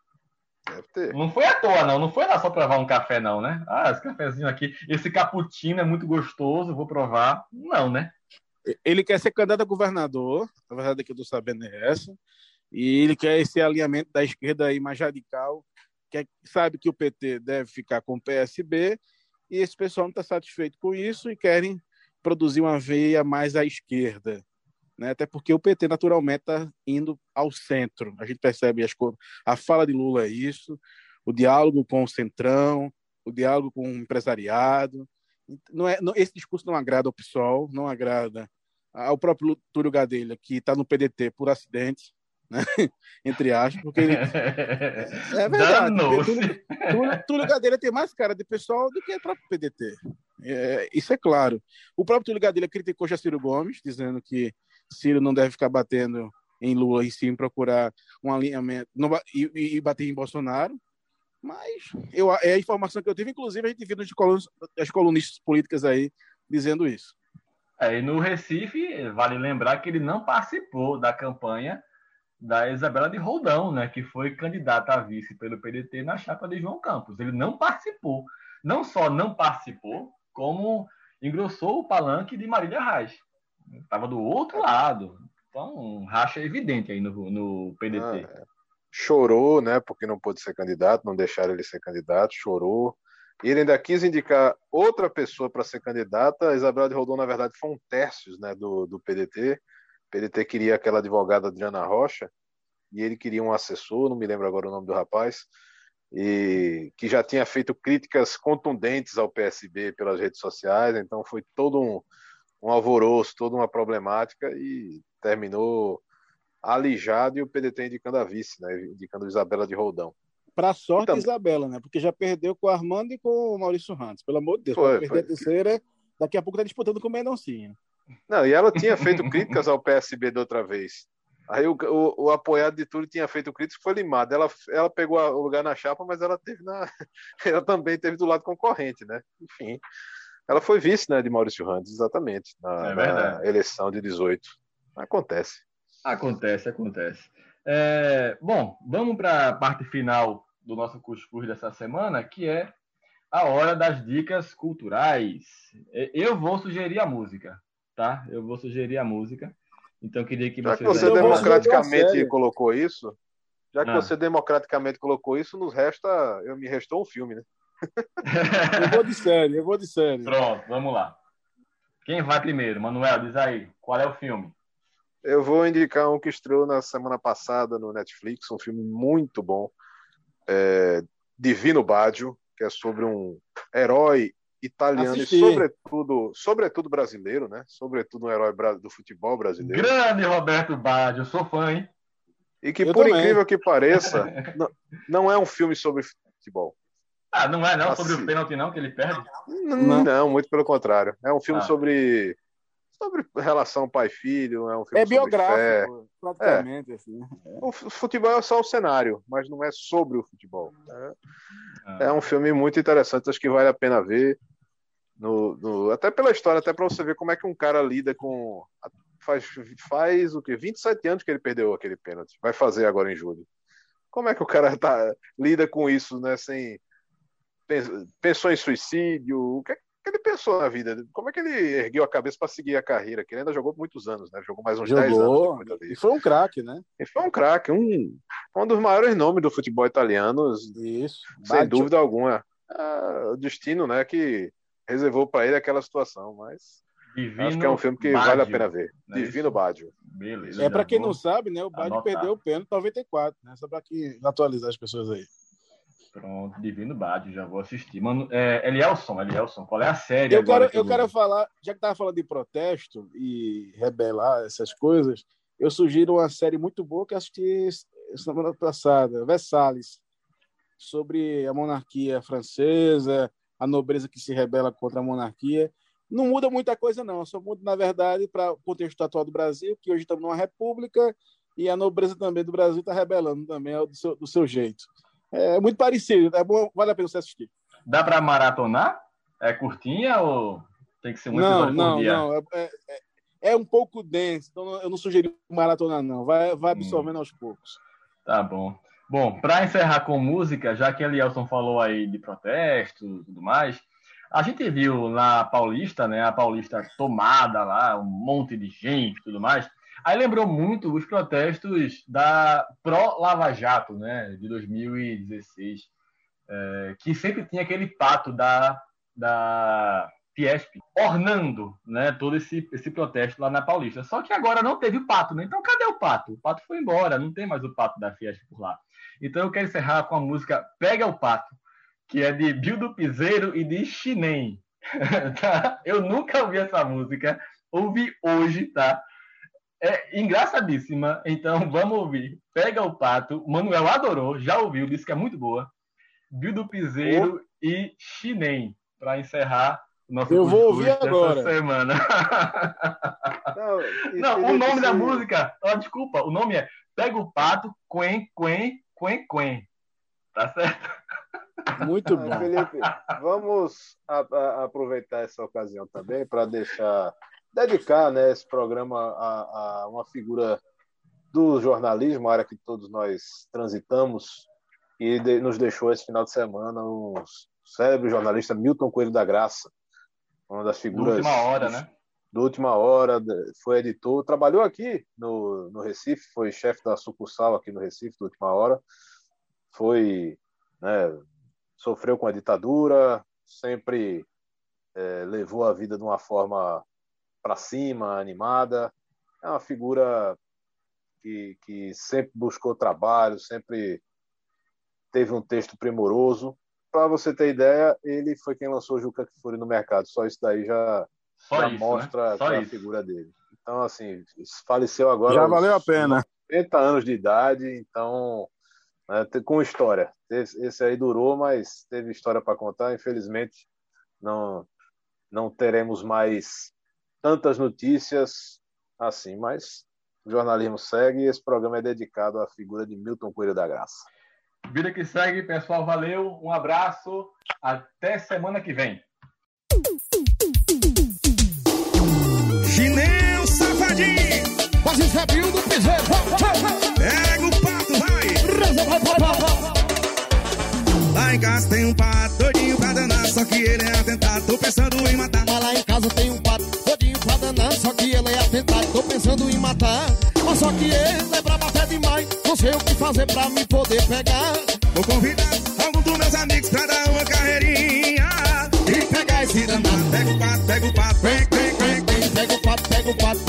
Deve ter. Não foi à toa, não. Não foi lá só provar um café, não, né? Ah, esse cafezinho aqui, esse cappuccino é muito gostoso, vou provar. Não, né? Ele quer ser candidato a governador, a verdade é que eu estou sabendo é essa, e ele quer esse alinhamento da esquerda aí mais radical, que sabe que o PT deve ficar com o PSB, e esse pessoal não está satisfeito com isso e querem produzir uma veia mais à esquerda. Né? Até porque o PT naturalmente está indo ao centro. A gente percebe as a fala de Lula é isso, o diálogo com o centrão, o diálogo com o empresariado. Não é, não, esse discurso não agrada ao PSOL, não agrada ao próprio Túlio Gadelha, que está no PDT por acidente, né? entre aspas, porque ele... é verdade. Túlio, Túlio, Túlio Gadelha tem mais cara de pessoal do que o próprio PDT. É, isso é claro. O próprio Túlio Gadelha criticou Jaciro Gomes, dizendo que Ciro não deve ficar batendo em Lula e sim procurar um alinhamento não, e, e, bater em Bolsonaro. Mas eu, é a informação que eu tive, inclusive a gente viu as colunistas políticas aí dizendo isso. É, e no Recife, vale lembrar que ele não participou da campanha da Isabela de Roldão, né, que foi candidata a vice pelo PDT na chapa de João Campos. Ele não participou. Não só não participou, como engrossou o palanque de Marília Reis. Estava do outro lado. Então, um racha evidente aí no, no PDT. Ah, é. chorou, né? Porque não pôde ser candidato, não deixaram ele ser candidato, chorou. E ele ainda quis indicar outra pessoa para ser candidata. A Isabela de Rodon, na verdade, foi um terços né, do, do PDT. O PDT queria aquela advogada Adriana Rocha, e ele queria um assessor, não me lembro agora o nome do rapaz, e que já tinha feito críticas contundentes ao PSB pelas redes sociais, então foi todo um, um alvoroço, toda uma problemática e terminou alijado e o PDT indicando a vice, né, indicando Isabela de Roldão. Para sorte então, Isabela, né? Porque já perdeu com o Armando e com o Maurício Rantes. Pelo amor de Deus, foi, perder foi. a terceira, daqui a pouco está disputando com o Mendoncinho. Não, e ela tinha feito críticas ao PSB da outra vez. Aí o, o, o, apoiado de tudo tinha feito críticas foi limado. Ela, ela pegou o lugar na chapa, mas ela teve na, ela também teve do lado concorrente, né? Enfim, ela foi vice né, de Maurício Randes, exatamente, na, é na eleição de 18. Acontece. Acontece, acontece. É, bom, vamos para a parte final do nosso cuscuz dessa semana, que é a hora das dicas culturais. Eu vou sugerir a música, tá? Eu vou sugerir a música. Então eu queria que vocês. Já que você democraticamente colocou isso, já que ah. você democraticamente colocou isso, nos resta. Eu me restou um filme, né? Eu vou de série, eu vou de série. Pronto, vamos lá. Quem vai primeiro? Manuel, diz aí, qual é o filme? Eu vou indicar um que estreou na semana passada no Netflix, um filme muito bom, é Divino Baggio, que é sobre um herói italiano Assisti. e sobretudo, sobretudo brasileiro, né? Sobretudo um herói do futebol brasileiro. Grande Roberto Baggio, sou fã, hein? E que, eu por também. incrível que pareça, não, não é um filme sobre futebol. Ah, não é não assim. sobre o pênalti não que ele perde? Não, não muito pelo contrário. É um filme ah. sobre sobre relação pai-filho, é um filme É biográfico, praticamente é. assim. O futebol é só o cenário, mas não é sobre o futebol. É, ah. é um filme muito interessante, acho que vale a pena ver. No, no, até pela história, até para você ver como é que um cara lida com. Faz, faz o que? 27 anos que ele perdeu aquele pênalti. Vai fazer agora em julho. Como é que o cara tá, lida com isso, né? Sem, pensou em suicídio? O que, é que ele pensou na vida? Como é que ele ergueu a cabeça para seguir a carreira? Que ele ainda jogou muitos anos, né? Jogou mais uns jogou, 10 anos. E foi um craque, né? E foi um craque, um, um dos maiores nomes do futebol italiano, Isso. sem Baggio. dúvida alguma. É, o destino, né, que reservou para ele aquela situação, mas Divino acho que é um filme que Baggio. vale a pena ver. É Divino. Beleza. É para quem não sabe, né, o Baggio perdeu o pênalti 94, né? Só para que atualizar as pessoas aí. Pronto, Divino Bad, já vou assistir. Mano, é, Elielson, Elielson, qual é a série? Eu quero, que eu, eu quero falar, já que tava falando de protesto e rebelar essas coisas, eu sugiro uma série muito boa que assisti semana passada, Versalhes, sobre a monarquia francesa, a nobreza que se rebela contra a monarquia. não muda muita coisa, não. Só muda, na verdade, para o contexto atual do Brasil, que hoje estamos numa república e a nobreza também do Brasil está rebelando também do seu, do seu jeito. É muito parecido, é bom, vale a pena você assistir. Dá para maratonar? É curtinha ou tem que ser muito Não, não, não. É, é, é, um pouco denso, então eu não sugeri maratona, não. Vai, vai hum. absorvendo hum. aos poucos. Tá bom. Bom, para encerrar com música, já que a Elielson falou aí de protesto e tudo mais, a gente viu na Paulista, né, a Paulista tomada lá, um monte de gente e tudo mais. Aí lembrou muito os protestos da pró-Lava Jato, né, de 2016, é, que sempre tinha aquele pato da, da Fiesp ornando né, todo esse, esse protesto lá na Paulista. Só que agora não teve o pato, né? Então cadê o pato? O pato foi embora, não tem mais o pato da Fiesp por lá. Então eu quero encerrar com a música Pega o Pato, que é de Bildo Piseiro e de Chinem. tá? Eu nunca ouvi essa música, ouvi hoje, tá? É engraçadíssima, então vamos ouvir. Pega o Pato, Manuel adorou, já ouviu, disse que é muito boa. Bildo Piseiro oh. e Chinem, para encerrar o nosso Eu vou ouvir agora. semana. Não, Não o nome da música, oh, desculpa, o nome é Pega o Pato, Quen, Quen, Quen, Quen. Tá certo? Muito bom. Felipe, vamos a, a, aproveitar essa ocasião também para deixar, dedicar né, esse programa a, a, uma figura do jornalismo, área que todos nós transitamos, e de, nos deixou esse final de semana o cérebro jornalista Milton Coelho da Graça, uma das figuras. Da última hora, né? Do última hora, foi editor, trabalhou aqui no, no Recife, foi chefe da sucursal aqui no Recife, da última hora, foi né, sofreu com a ditadura, sempre é, levou a vida de uma forma para cima, animada. É uma figura que, que sempre buscou trabalho, sempre teve um texto primoroso. Para você ter ideia, ele foi quem lançou Juca Kfouri no mercado. Só isso daí já, já isso, né? mostra né? a figura dele. Então, assim, faleceu agora. Já valeu a pena. 80 anos de idade, então né, com história. Esse aí durou, mas teve história para contar. Infelizmente, não, não teremos mais tantas notícias assim, mas o jornalismo segue e esse programa é dedicado à figura de Milton Coelho da Graça. Vida que segue, pessoal. Valeu, um abraço. Até semana que vem. Chineu safadinho! Quase rebiu do piseiro. Pega o Lá em casa tem um pato doidinho pra danar, só que ele é atentado, tô pensando em matar. Mas lá em casa tem um pato Mas só que ele é brabo até demais, não sei o que fazer pra me poder pegar. Vou convidar algum dos meus amigos pra dar uma carreirinha e pegar esse danado. Pega o pato, pega o pato, vem, vem, vem, vem. Pega o pato, pega o pato,